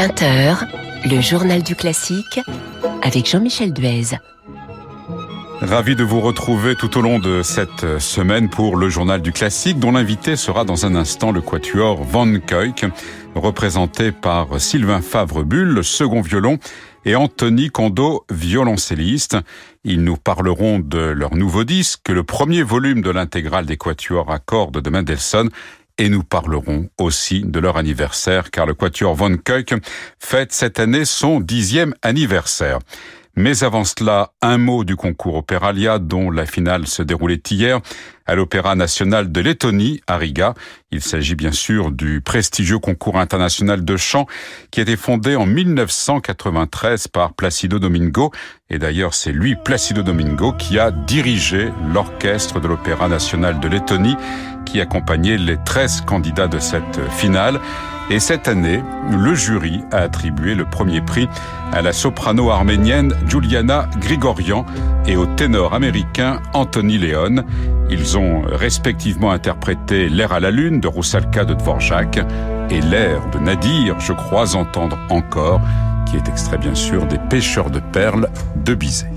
20h, le journal du classique avec Jean-Michel Duez. Ravi de vous retrouver tout au long de cette semaine pour le journal du classique dont l'invité sera dans un instant le quatuor Van Kuyk, représenté par Sylvain Favre-Bull, second violon, et Anthony Kondo, violoncelliste. Ils nous parleront de leur nouveau disque, le premier volume de l'intégrale des quatuors à cordes de Mendelssohn, et nous parlerons aussi de leur anniversaire, car le Quatuor Von Kuyk fête cette année son dixième anniversaire. Mais avant cela, un mot du concours Opéralia dont la finale se déroulait hier à l'Opéra national de Lettonie à Riga. Il s'agit bien sûr du prestigieux concours international de chant qui a été fondé en 1993 par Placido Domingo. Et d'ailleurs, c'est lui, Placido Domingo, qui a dirigé l'orchestre de l'Opéra national de Lettonie qui accompagnait les 13 candidats de cette finale. Et cette année, le jury a attribué le premier prix à la soprano arménienne Juliana Grigorian et au ténor américain Anthony Leon. Ils ont respectivement interprété L'air à la lune de Roussalka de Dvorak et l'air de Nadir, je crois entendre encore, qui est extrait bien sûr des pêcheurs de perles de Bizet.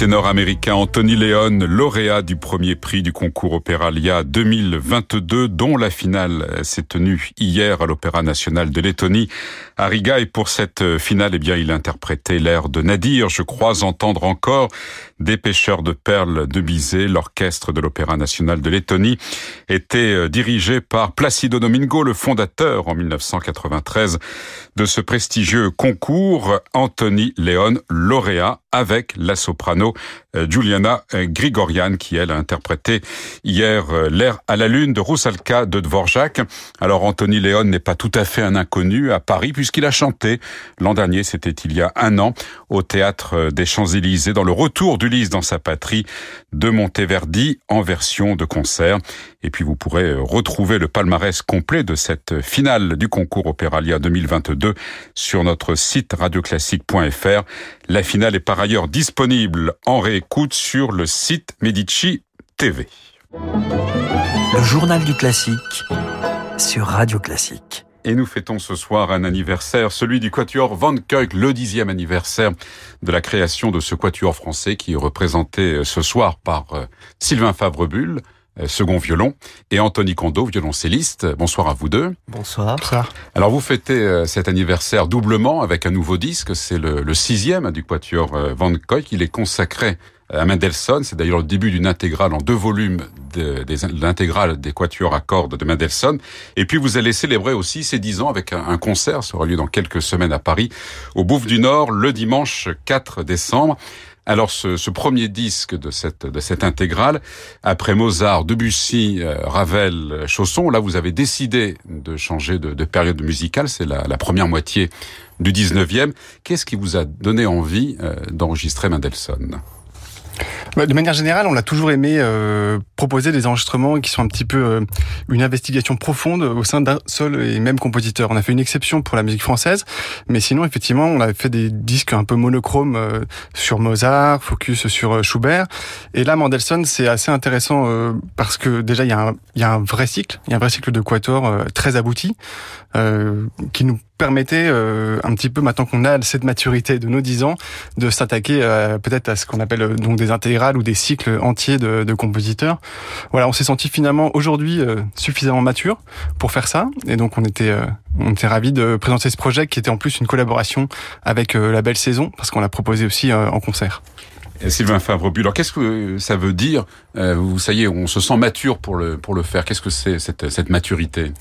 Ténor américain Anthony Leon, lauréat du premier prix du concours Opéralia 2022, dont la finale s'est tenue hier à l'Opéra national de Lettonie à Riga. Et pour cette finale, eh bien, il interprétait l'air de Nadir. Je crois entendre encore des pêcheurs de perles de Bizet. L'orchestre de l'Opéra national de Lettonie était dirigé par Placido Domingo, le fondateur en 1993 de ce prestigieux concours. Anthony Leon, lauréat avec la soprano euh, Juliana euh, Grigorian qui elle a interprété hier euh, l'air à la lune de Roussalka de Dvorak. Alors Anthony Léon n'est pas tout à fait un inconnu à Paris puisqu'il a chanté l'an dernier, c'était il y a un an, au théâtre des Champs-Élysées dans le retour d'Ulysse dans sa patrie de Monteverdi en version de concert. Et puis vous pourrez retrouver le palmarès complet de cette finale du concours Opéralia 2022 sur notre site radioclassique.fr. La finale est par ailleurs disponible en réécoute écoute sur le site Medici TV. Le journal du classique sur Radio Classique. Et nous fêtons ce soir un anniversaire, celui du Quatuor Van Kuyk, le dixième anniversaire de la création de ce Quatuor français qui est représenté euh, ce soir par euh, Sylvain Favrebull, euh, second violon, et Anthony Kondo, violoncelliste. Bonsoir à vous deux. Bonsoir. Alors vous fêtez cet anniversaire doublement avec un nouveau disque, c'est le, le, sixième du Quatuor Van Kuyk. Il est consacré à Mendelssohn. C'est d'ailleurs le début d'une intégrale en deux volumes de, l'intégrale des quatuors à cordes de Mendelssohn. Et puis vous allez célébrer aussi ces dix ans avec un, concert, ça aura lieu dans quelques semaines à Paris, au Bouffe du Nord, le dimanche 4 décembre. Alors ce, ce, premier disque de cette de cette intégrale, après Mozart, Debussy, euh, Ravel, Chausson, là vous avez décidé de changer de, de période musicale. C'est la, la, première moitié du 19e. Qu'est-ce qui vous a donné envie euh, d'enregistrer Mendelssohn De manière générale, on a toujours aimé euh, proposer des enregistrements qui sont un petit peu euh, une investigation profonde au sein d'un seul et même compositeur. On a fait une exception pour la musique française, mais sinon, effectivement, on a fait des disques un peu monochromes euh, sur Mozart, focus sur euh, Schubert. Et là, Mendelssohn, c'est assez intéressant euh, parce que déjà, il y, a un, y a un vrai cycle, il y a un vrai cycle de quatuor euh, très abouti qui nous permettait euh, un petit peu maintenant qu'on a cette maturité de nos 10 ans de s'attaquer euh, peut-être à ce qu'on appelle euh, donc des intégrales ou des cycles entiers de, compositeurs. Voilà, on s'est senti finalement aujourd'hui euh, suffisamment mature pour faire ça et donc on était on était ravis de présenter ce projet qui était en plus une collaboration avec la Belle Saison parce qu'on l'a proposé aussi en concert. Sylvain Favrebu, alors qu'est-ce que ça veut dire Vous ça y est, on se sent mature pour le pour le faire. Qu'est-ce que c'est cette cette maturité?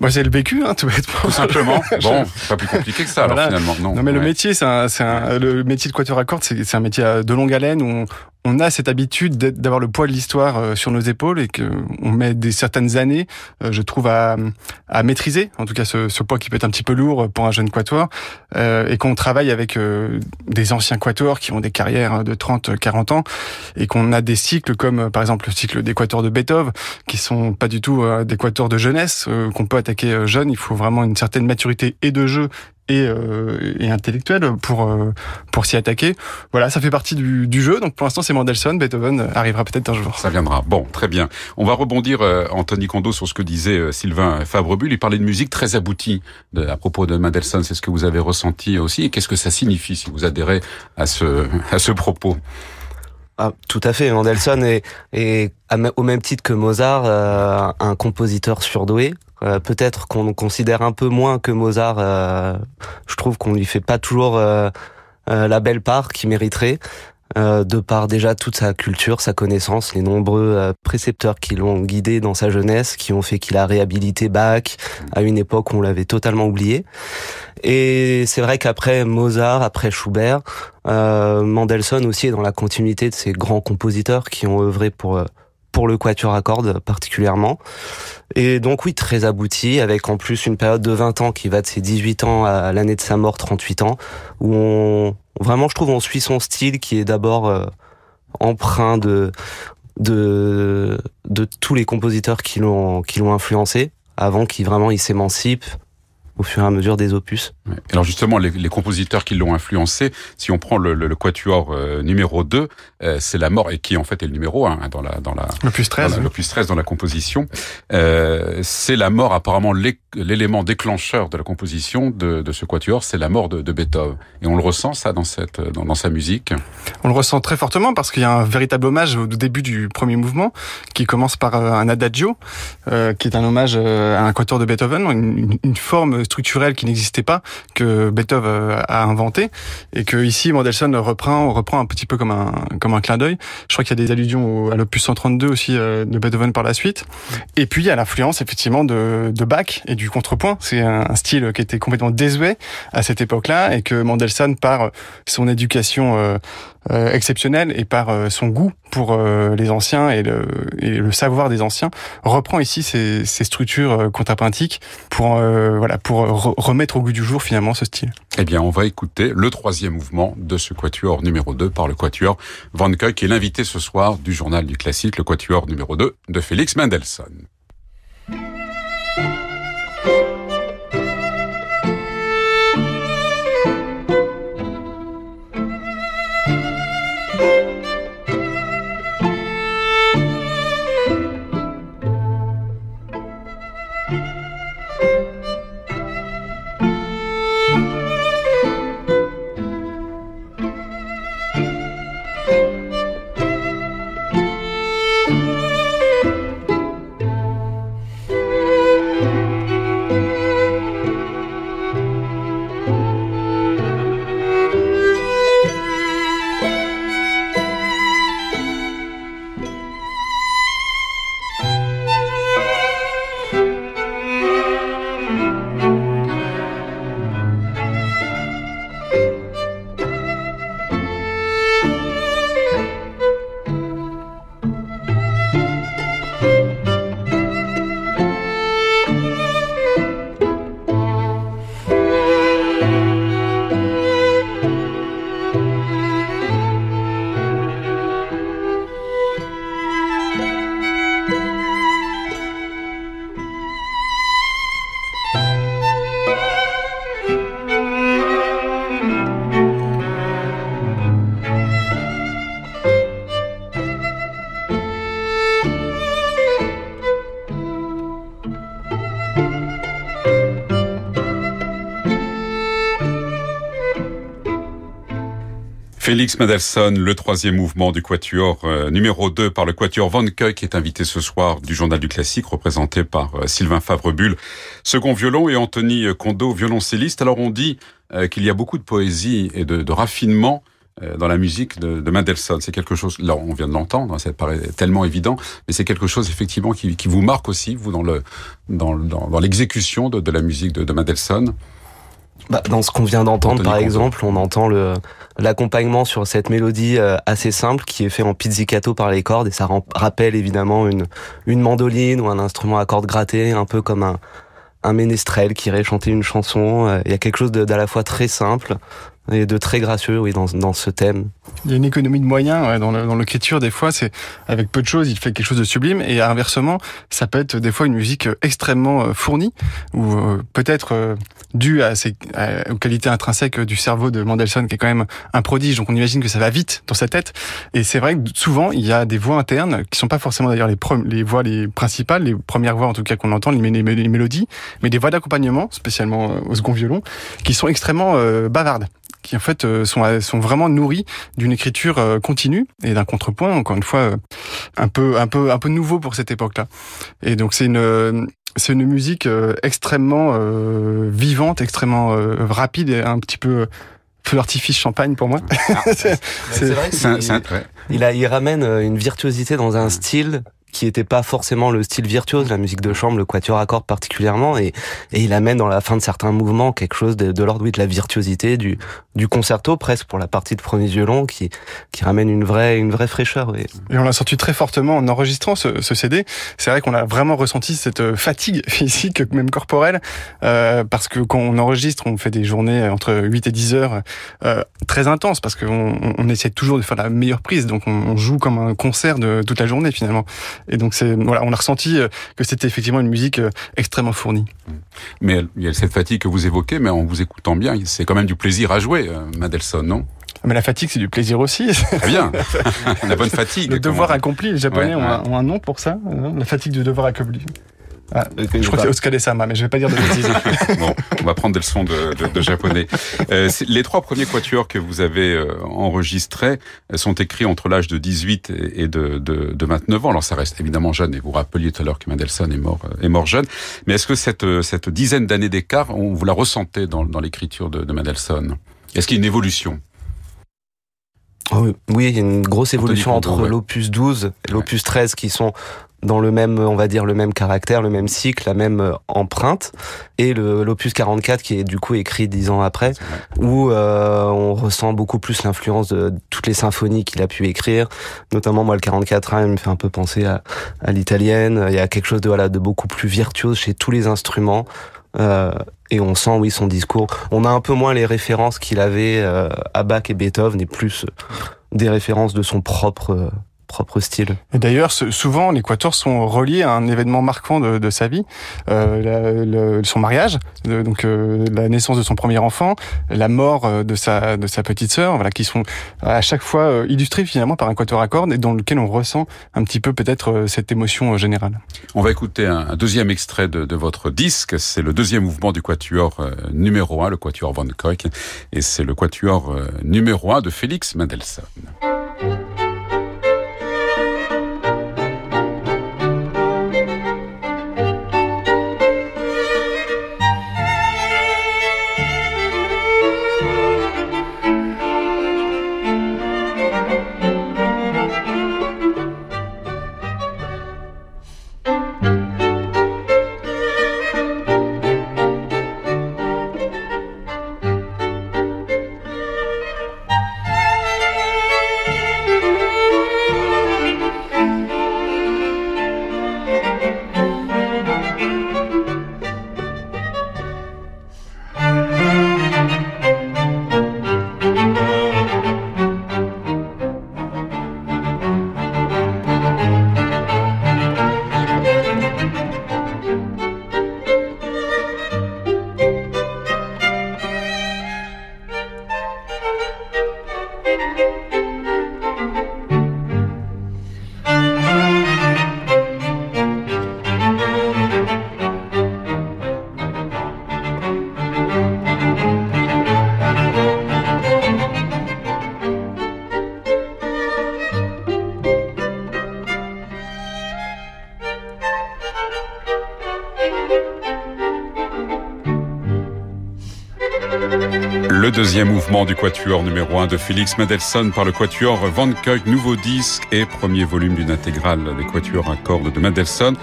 Moi, c'est le vécu, hein, tout bêtement. Tout simplement. Bon, c'est pas plus compliqué que ça alors Voilà. finalement. Non. Non mais le métier, c'est un, c'est un, le métier de quatuor à cordes, c'est c'est un métier de longue haleine où on, on a cette habitude d'avoir le poids de l'histoire euh, sur nos épaules et que on met des certaines années, euh, je trouve, à, maîtriser. En tout cas, ce, poids qui peut être un petit peu lourd pour un jeune quatuor euh, et qu'on travaille avec des anciens quatuors qui ont des carrières de 30, 40 ans et qu'on a des cycles comme par exemple le cycle des quatuors de Beethoven qui sont pas du tout euh, des quatuors de jeunesse qu'on peut attaquer jeune. Il faut vraiment une certaine maturité et de jeu et, euh, et intellectuelle pour euh, pour s'y attaquer. Voilà, ça fait partie du, du jeu. Donc pour l'instant, c'est Mendelssohn. Beethoven arrivera peut-être un jour. Ça viendra. Bon, très bien. On va rebondir, euh, Anthony Kondo, sur ce que disait euh, Sylvain Fabrebul. Il parlait de musique très aboutie de- à propos de Mendelssohn. C'est ce que vous avez ressenti aussi. Et qu'est-ce que ça signifie si vous adhérez à ce, à ce propos? Ah, tout à fait. Mendelssohn est, est au même titre que Mozart euh, un compositeur surdoué. Euh, Peut-être qu'on considère un peu moins que Mozart. euh, je trouve qu'on lui fait pas toujours euh, euh, la belle part qu'il mériterait. euh, de par déjà toute sa culture, sa connaissance, les nombreux précepteurs qui l'ont guidé dans sa jeunesse, qui ont fait qu'il a réhabilité Bach à une époque où on l'avait totalement oublié. Et c'est vrai qu'après Mozart, après Schubert, Mendelssohn aussi est dans la continuité de ces grands compositeurs qui ont œuvré pour pour le quatuor à cordes particulièrement. Et donc oui, très abouti, avec en plus une période de 20 ans qui va de ses 18 ans à l'année de sa mort, 38 ans, où on vraiment, je trouve, on suit son style qui est d'abord euh, empreint de de de tous les compositeurs qui l'ont qui l'ont influencé avant qu'il vraiment il s'émancipe au fur et à mesure des opus. Ouais. Alors justement, les, les compositeurs qui l'ont influencé, si on prend le, le, le quatuor euh, numéro 2, euh, c'est la mort, et qui en fait est le numéro 1 dans la, dans la, Le plus 13. dans la- l'opus 13 dans la composition, euh, c'est la mort apparemment l'é- l'élément déclencheur de la composition de, ce quatuor, c'est la mort de, Beethoven. Et on le ressent ça dans, cette, dans, sa musique. On le ressent très fortement parce qu'il y a un véritable hommage au début du premier mouvement qui commence par euh, un adagio, euh, qui est un hommage euh, à un quatuor de Beethoven, une, forme structurelle qui n'existait pas que Beethoven a inventé et que ici Mendelssohn reprend reprend un petit peu comme un comme un clin d'œil. Je crois qu'il y a des allusions à l'opus 132 aussi de Beethoven par la suite. Et puis a l'influence effectivement de, de Bach et du contrepoint. C'est un, style qui était complètement désuet à cette époque-là et que Mendelssohn par son éducation euh, euh, exceptionnelle et par euh, son goût pour euh, les anciens et le, savoir des anciens reprend ici ces, structures euh, contrapuntiques pour euh, voilà pour re- remettre au goût du jour finalement ce style. Eh bien, on va écouter le troisième mouvement de ce quatuor numéro 2 par le quatuor Van Kuyk, qui est l'invité ce soir du journal du classique, le quatuor numéro 2 de Félix Mendelssohn. Félix Mendelssohn, le troisième mouvement du quatuor euh, numéro 2 par le quatuor Van Keuck est invité ce soir du journal du classique représenté par euh, Sylvain Favrebulle, second violon et Anthony Kondo, violoncelliste. Alors on dit euh, qu'il y a beaucoup de poésie et de, raffinement dans la musique de, de Mendelssohn. C'est quelque chose, là on vient de l'entendre, ça paraît tellement évident, mais c'est quelque chose effectivement qui, vous marque aussi, vous, dans le dans, dans, dans l'exécution de, la musique de Mendelssohn. Bah, dans ce qu'on vient d'entendre, par exemple, on entend le l'accompagnement sur cette mélodie euh, assez simple qui est fait en pizzicato par les cordes et ça rappelle évidemment une une mandoline ou un instrument à cordes grattées, un peu comme un un ménestrel qui irait chanter une chanson. Euh, il y a quelque chose d'à la fois très simple et de très gracieux, oui, dans, dans ce thème. Il y a une économie de moyens ouais, dans l'écriture. Des fois, c'est avec peu de choses, il fait quelque chose de sublime. Et inversement, ça peut être des fois une musique extrêmement euh, fournie, ou euh, peut-être euh, due à ses, aux qualités intrinsèques du cerveau de Mendelssohn, qui est quand même un prodige. Donc on imagine que ça va vite dans sa tête. Et c'est vrai que souvent, il y a des voix internes qui sont pas forcément d'ailleurs les, les voix les principales, les premières voix en tout cas qu'on entend, les, les, mélodies, mais des voix d'accompagnement, spécialement au second violon, qui sont extrêmement bavardes qui en fait euh, sont, euh, sont vraiment nourris d'une écriture euh, continue et d'un contrepoint, encore une fois, un peu, un peu, un peu nouveau pour cette époque-là. Et donc c'est une, c'est une musique extrêmement vivante, extrêmement rapide et un petit peu feu d'artifice champagne pour moi. Ah, c'est vrai il, a, il ramène une virtuosité dans un style qui était pas forcément le style virtuose, la musique de chambre, le quatuor à cordes particulièrement, et, et il amène dans la fin de certains mouvements quelque chose de, de l'ordre de la virtuosité, du, du concerto presque pour la partie de premier violon, qui, qui ramène une vraie, une vraie fraîcheur. Et, et on l'a senti très fortement en enregistrant ce, ce CD. C'est vrai qu'on a vraiment ressenti cette fatigue physique, même corporelle, euh, parce que quand on enregistre, on fait des journées entre 8 et 10 heures euh, très intenses, parce qu'on on essaie toujours de faire la meilleure prise, donc on, on joue comme un concert de toute la journée finalement. Et donc c'est voilà, on a ressenti euh, que c'était effectivement une musique euh, extrêmement fournie. Mais il y a cette fatigue que vous évoquez, mais en vous écoutant bien, c'est quand même du plaisir à jouer, euh, Mendelssohn, non? Mais la fatigue, c'est du plaisir aussi. Très bien. la bonne fatigue. Le devoir accompli. Les Japonais ont, Un, ont, un, nom pour ça. la fatigue du devoir accompli. Ah, je crois que c'est Oscar Sama, mais je vais pas dire de bêtises. bon, on va prendre des leçons de, de, de japonais. Euh, les trois premiers quatuors que vous avez euh, enregistrés euh, sont écrits entre l'âge de 18 et de, de, de, 29 ans. Alors ça reste évidemment jeune, et vous rappeliez tout à l'heure que Mendelssohn est mort, euh, est mort jeune. Mais est-ce que cette, cette dizaine d'années d'écart, vous la ressentez dans, dans l'écriture de, de Mendelssohn? Est-ce qu'il y a une évolution? Oh, oui, il y a une grosse évolution entre l'opus 12 et l'opus 13 qui sont dans le même, on va dire, le même caractère, le même cycle, la même euh, empreinte, et l'opus 44 qui est du coup écrit dix ans après, où euh, on ressent beaucoup plus l'influence de toutes les symphonies qu'il a pu écrire. Notamment, moi, le 44 il me fait un peu penser à, à l'italienne. Il y a quelque chose de voilà de beaucoup plus virtuose chez tous les instruments. Euh, et on sent, oui, son discours. On a un peu moins les références qu'il avait euh, à Bach et Beethoven, et plus des références de son propre propre style. Et d'ailleurs, souvent, les quatuors sont reliés à un événement marquant de, de sa vie, euh, le, son mariage, donc euh, la naissance de son premier enfant, la mort euh, de sa de sa petite sœur, voilà, qui sont à chaque fois illustrés finalement par un quatuor à cordes et dans lequel on ressent un petit peu peut-être cette émotion générale. On va écouter un, un deuxième extrait de, de votre disque, c'est le deuxième mouvement du quatuor numéro 1, le quatuor Van Koek, et c'est le quatuor numéro 1 de Félix Mendelssohn. Mouvement du quatuor numéro 1 de Félix Mendelssohn par le quatuor Van Kuyk, nouveau disque et premier volume d'une intégrale des quatuors à cordes de Mendelssohn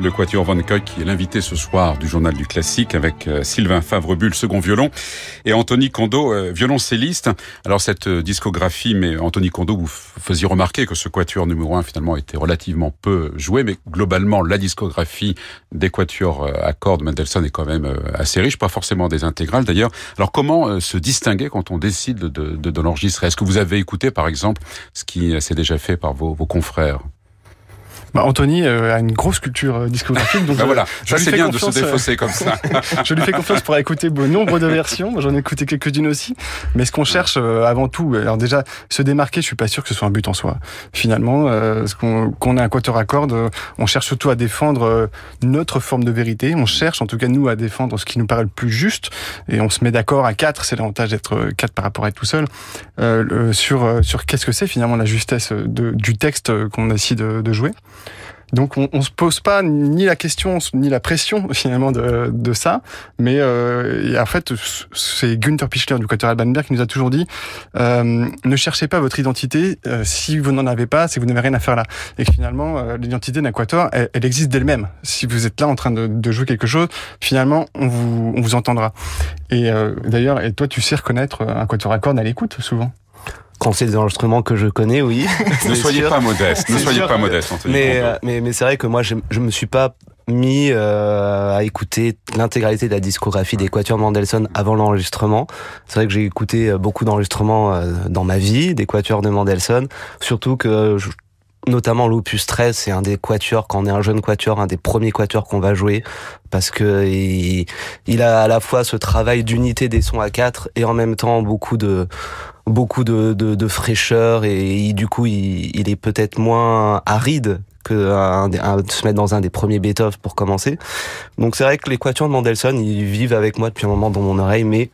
le Quatuor Van Koek qui est l'invité ce soir du journal du classique avec euh, Sylvain Favrebull, second violon, et Anthony Kondo, euh, violoncelliste. Alors cette euh, discographie, mais Anthony Kondo, vous faisiez remarquer que ce Quatuor numéro 1 finalement était relativement peu joué, mais globalement la discographie des Quatuors à cordes Mendelssohn est quand même assez riche, pas forcément des intégrales d'ailleurs. Alors comment se distinguer quand on décide de, de, de l'enregistrer? Est-ce que vous avez écouté par exemple ce qui s'est déjà fait par vos, vos confrères? Bah, Anthony euh, a une grosse culture euh, discographique. Donc bah voilà, ça c'est bien de se euh, défausser comme ça. je lui fais confiance pour écouter bon nombre de versions. J'en ai écouté quelques-unes aussi. Mais ce qu'on cherche avant tout, alors déjà, se démarquer, je suis pas sûr que ce soit un but en soi. Finalement, ce qu'on ait un quatuor à cordes, on cherche surtout à défendre notre forme de vérité. On cherche, en tout cas nous, à défendre ce qui nous paraît le plus juste. Et on se met d'accord à quatre. C'est l'avantage d'être quatre par rapport à être tout seul. Euh, sur sur qu'est-ce que c'est finalement la justesse de, du texte qu'on décide de, de jouer. Donc on, on se pose pas ni la question ni la pression finalement de, de ça, mais euh, en fait c'est Günther Pichler du Quatuor Alban Berg qui nous a toujours dit euh, ne cherchez pas votre identité euh, si vous n'en avez pas, que vous n'avez rien à faire là. Et que finalement euh, l'identité d'un quatuor elle, elle existe d'elle-même. Si vous êtes là en train de, de, jouer quelque chose, finalement on vous on vous entendra. Et euh, d'ailleurs et toi tu sais reconnaître un quatuor à cordes à l'écoute souvent? Quand c'est des enregistrements que je connais, oui. ne soyez pas modeste, ne soyez pas modeste. Mais, euh, mais, mais c'est vrai que moi, je, je me suis pas mis euh, à écouter l'intégralité de la discographie des Quatuors Mendelssohn avant l'enregistrement. C'est vrai que j'ai écouté euh, beaucoup d'enregistrements euh, dans ma vie des Quatuors de Mendelssohn, surtout que je, notamment l'opus 13, c'est un des quatuors quand on est un jeune quatuor, un des premiers quatuors qu'on va jouer parce que il, il, a à la fois ce travail d'unité des sons à quatre et en même temps beaucoup de beaucoup de, de, fraîcheur et, du coup il, il est peut-être moins aride que un, un, se mettre dans un des premiers Beethoven pour commencer. Donc c'est vrai que les quatuors de Mendelssohn ils vivent avec moi depuis un moment dans mon oreille, mais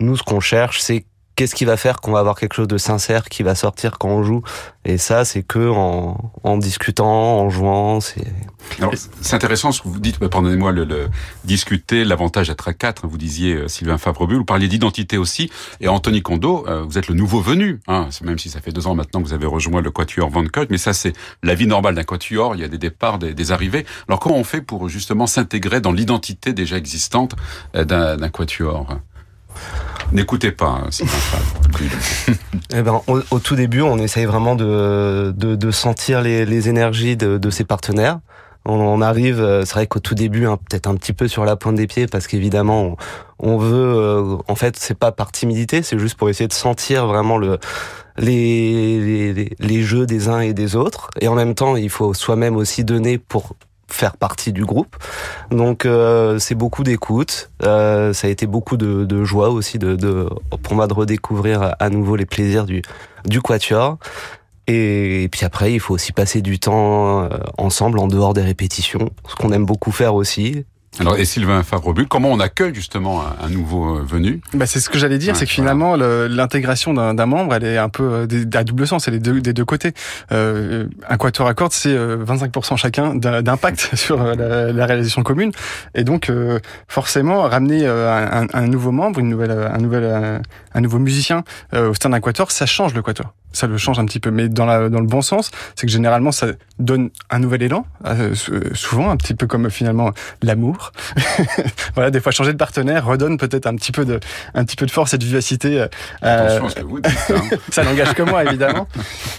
nous ce qu'on cherche c'est qu'est-ce qui va faire qu'on va avoir quelque chose de sincère qui va sortir quand on joue Et ça, c'est que en, en, discutant, en jouant. C'est intéressant ce que vous dites. Pardonnez-moi le, le, discuter l'avantage d'être à quatre. Vous disiez euh, Sylvain Favrebull, vous parliez d'identité aussi. Et Anthony Kondo, euh, vous êtes le nouveau venu. Hein, même si ça fait deux ans maintenant que vous avez rejoint le Quatuor Van Koek, mais ça c'est la vie normale d'un Quatuor. Il y a des départs, des, des, arrivées. Alors comment on fait pour justement s'intégrer dans l'identité déjà existante euh, d'un Quatuor? N'écoutez pas, c'est eh ben, au, au, tout début, on essaye vraiment de, de, sentir les, énergies de, ses partenaires. On, arrive, euh, c'est vrai qu'au tout début, hein, peut-être un petit peu sur la pointe des pieds, parce qu'évidemment, on, on, veut, euh, en fait, c'est pas par timidité, c'est juste pour essayer de sentir vraiment le les, les, les jeux des uns et des autres. Et en même temps, il faut soi-même aussi donner pour faire partie du groupe. Donc euh, c'est beaucoup d'écoute. Euh, ça a été beaucoup de, de joie aussi de, de, pour moi de redécouvrir à nouveau les plaisirs du, du quatuor. Et, et puis après, il faut aussi passer du temps euh, ensemble en dehors des répétitions, ce qu'on aime beaucoup faire aussi. Alors, et Sylvain Favrebull, comment on accueille justement un, un nouveau euh, venu bah, C'est ce que j'allais dire, ouais, c'est que finalement, l'intégration d'un membre, elle est un peu euh, à double sens, elle est des deux côtés. Euh, un quatuor à cordes, c'est 25% chacun d'impact sur la, la, réalisation commune. Et donc, euh, forcément, ramener un, un, nouveau membre, une nouvelle, un, nouvel, un nouveau musicien au sein d'un quatuor, ça change le quatuor ça le change un petit peu, mais dans, la, dans le bon sens, c'est que généralement ça donne un nouvel élan, euh, souvent un petit peu comme finalement l'amour. voilà, des fois changer de partenaire redonne peut-être un petit peu de, un petit peu de force et de vivacité. Euh, ce que vous dites, hein. ça n'engage que moi évidemment,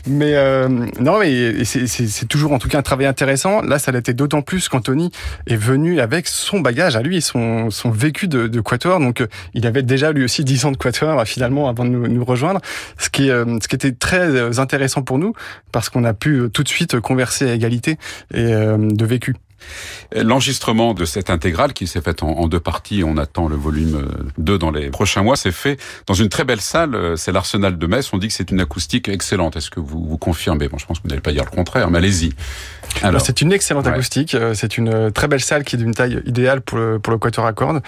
mais euh, non, mais c'est toujours en tout cas un travail intéressant. Là, ça l'était d'autant plus qu'Anthony est venu avec son bagage à lui, son, son vécu de, de quatuor, donc il avait déjà lui aussi 10 ans de quatuor finalement avant de nous, nous rejoindre, ce qui, ce qui était très euh, intéressant pour nous parce qu'on a pu euh, tout de suite converser à égalité et euh, de vécu. L'enregistrement de cette intégrale qui s'est faite en, deux parties, on attend le volume 2 dans les prochains mois, c'est fait dans une très belle salle, c'est l'Arsenal de Metz, on dit que c'est une acoustique excellente. Est-ce que vous, vous confirmez? Bon, je pense que vous n'allez pas dire le contraire, mais allez-y. C'est une excellente ouais. acoustique, c'est une très belle salle qui est d'une taille idéale pour le, pour le quatuor à cordes.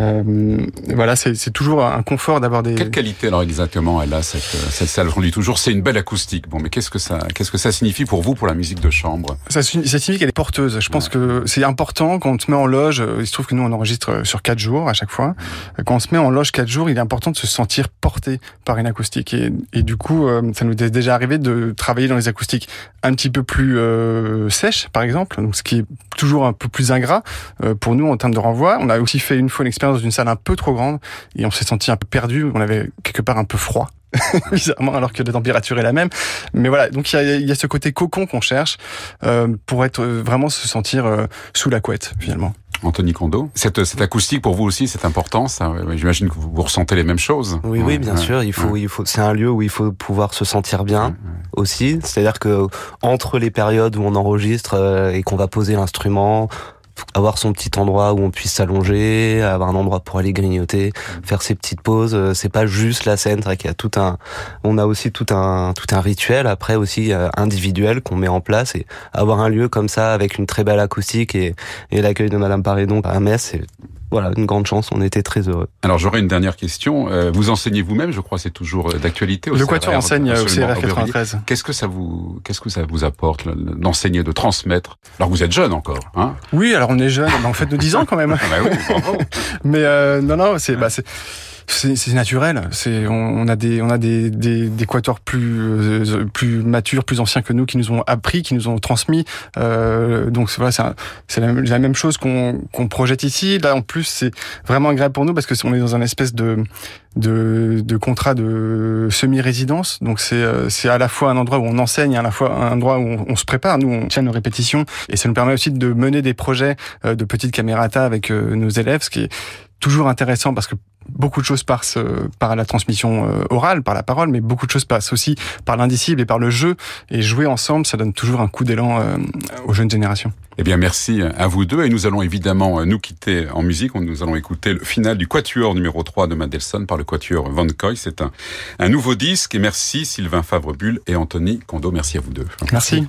Euh, voilà, c'est toujours un confort d'avoir des. Quelle qualité alors exactement elle a cette, cette salle On dit toujours c'est une belle acoustique. Bon, mais qu'est-ce que ça qu'est-ce que ça signifie pour vous pour la musique de chambre? Ça, ça signifie qu'elle est porteuse. Je pense que c'est important quand on se met en loge. Il se trouve que nous on enregistre sur quatre jours à chaque fois. Quand on se met en loge quatre jours, il est important de se sentir porté par une acoustique. Et, et du coup, ça nous est déjà arrivé de travailler dans les acoustiques un petit peu plus euh, sèches, par exemple, donc ce qui est toujours un peu plus ingrat euh, pour nous en termes de renvoi. On a aussi fait une fois une expérience dans une salle un peu trop grande et on s'est senti un peu perdu. On avait quelque part un peu froid. bizarrement, alors que la température est la même. Mais voilà, donc il y a, y a, ce côté cocon qu'on cherche euh, pour être vraiment se sentir euh, sous la couette finalement. Anthony Kondo. Cette, cette acoustique pour vous aussi, c'est important. Ça, j'imagine que vous, ressentez les mêmes choses. Oui, oui, bien sûr. Il faut, il faut. C'est un lieu où il faut pouvoir se sentir bien aussi. C'est-à-dire que entre les périodes où on enregistre euh, et qu'on va poser l'instrument, avoir son petit endroit où on puisse s'allonger, avoir un endroit pour aller grignoter, mm. faire ses petites pauses. Euh, c'est pas juste la scène, c'est qu'il y a tout un, on a aussi tout un, tout un rituel après aussi euh, individuel qu'on met en place et avoir un lieu comme ça avec une très belle acoustique et, et l'accueil de Madame Parédon à Metz, c'est voilà, une grande chance. On était très heureux. Alors j'aurais une dernière question. Euh, vous enseignez vous-même, je crois, c'est toujours d'actualité. Le Quatuor enseigne au CRF 93. Qu'est-ce que ça vous, qu'est-ce que ça vous apporte d'enseigner, de transmettre? Alors vous êtes jeune encore, hein? Oui, alors on est jeune, en fait de 10 ans quand même. ah bah oui, bravo. Mais euh, non, non, c'est, bah, c'est c'est naturel. C'est on, a des on a des des, des plus euh, plus matures, plus anciens que nous qui nous ont appris, qui nous ont transmis. Euh, donc voilà, c'est la, la, même chose qu'on qu'on projette ici. Là en plus, c'est vraiment agréable pour nous parce que on est dans un espèce de de, de contrat de semi-résidence. Donc c'est euh, c'est à la fois un endroit où on enseigne, à la fois un endroit où on, on, se prépare. Nous, on tient nos répétitions et ça nous permet aussi de mener des projets euh, de petites camérata avec nos élèves, ce qui est toujours intéressant parce que beaucoup de choses passent par la transmission euh, orale, par la parole, mais beaucoup de choses passent aussi par l'indicible et par le jeu. Et jouer ensemble, ça donne toujours un coup d'élan euh, aux jeunes générations. Eh bien, merci à vous deux. Et nous allons évidemment euh, nous quitter en musique. Nous allons écouter le final du Quatuor numéro 3 de Mendelssohn par le Quatuor Van Koy. C'est un, un nouveau disque. Et merci Sylvain Favrebull et Anthony Kondo. Merci à vous deux. merci.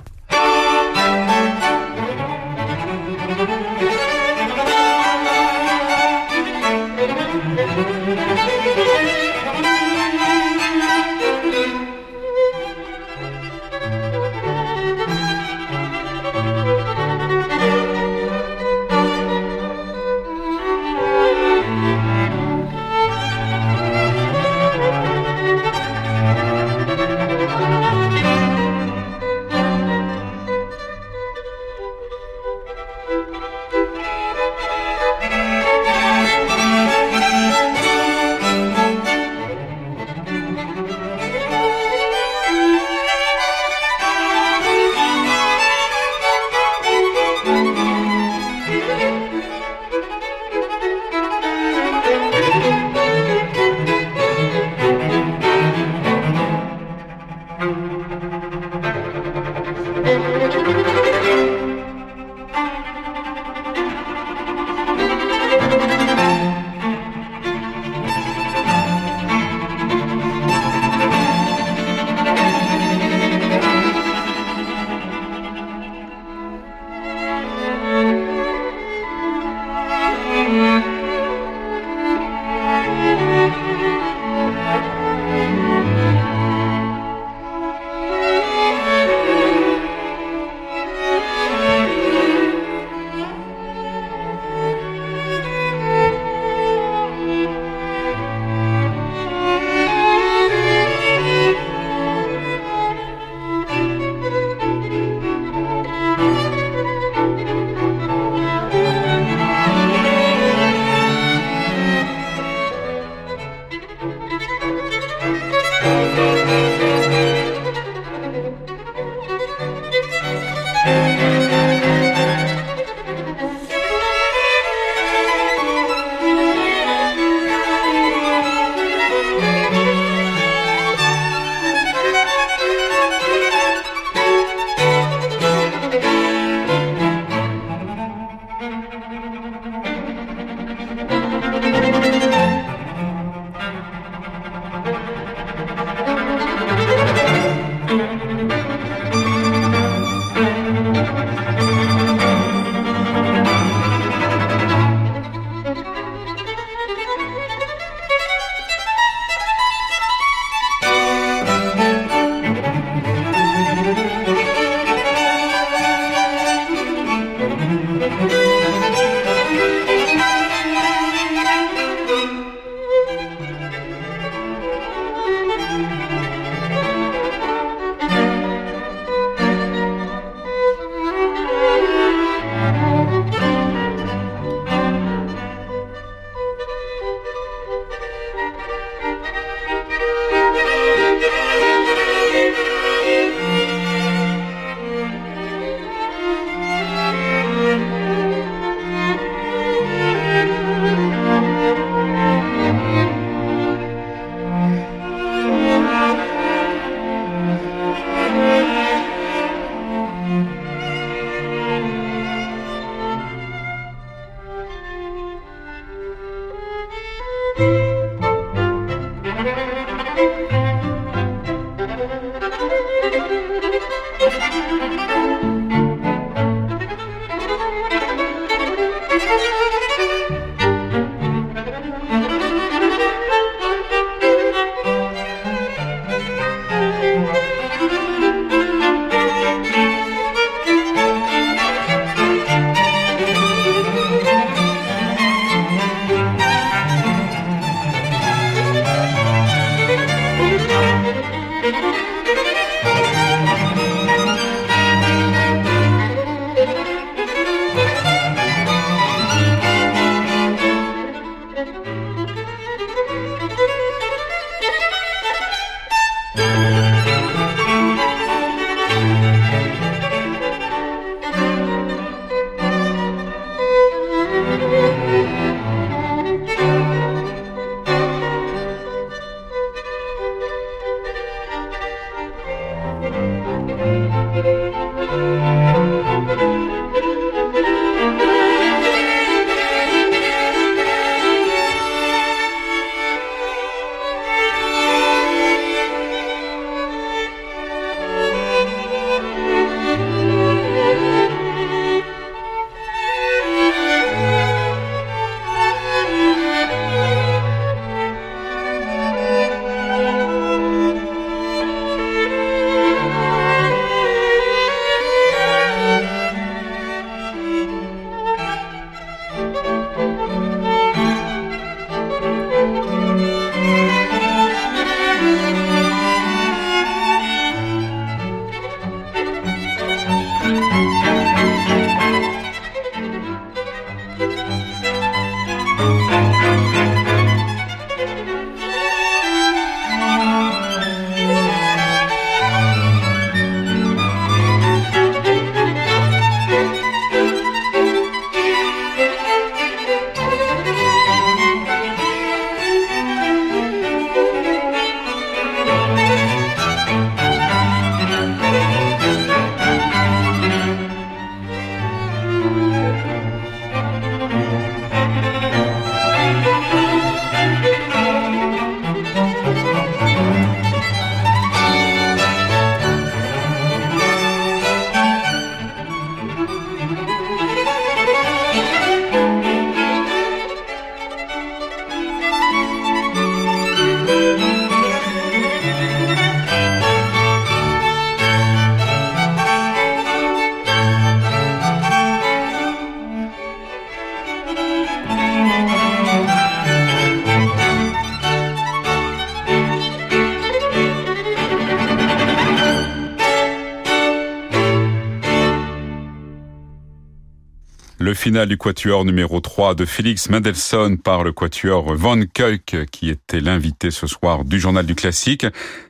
Le final du quatuor numéro 3 de Félix Mendelssohn par le quatuor Van Kuijk qui était l'invité ce soir du journal du classique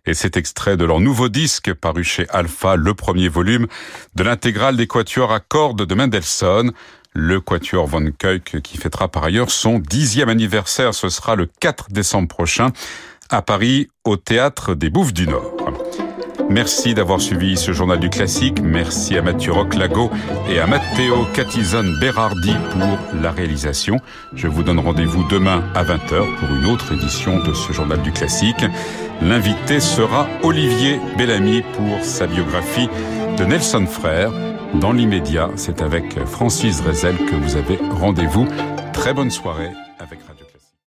et cet extrait de leur nouveau disque paru chez Alpha, le premier volume de l'intégrale des quatuors à cordes de Mendelssohn. Le quatuor Van Kuijk qui fêtera par ailleurs son dixième anniversaire, ce sera le 4 décembre prochain à Paris au théâtre des Bouffes du Nord. Merci d'avoir suivi ce journal du classique. Merci à Mathieu Roclago et à Matteo Catizone Berardi pour la réalisation. Je vous donne rendez-vous demain à 20h pour une autre édition de ce journal du classique. L'invité sera Olivier Bellamy pour sa biographie de Nelson Frère. Dans l'immédiat, c'est avec Francis Drezel que vous avez rendez-vous. Très bonne soirée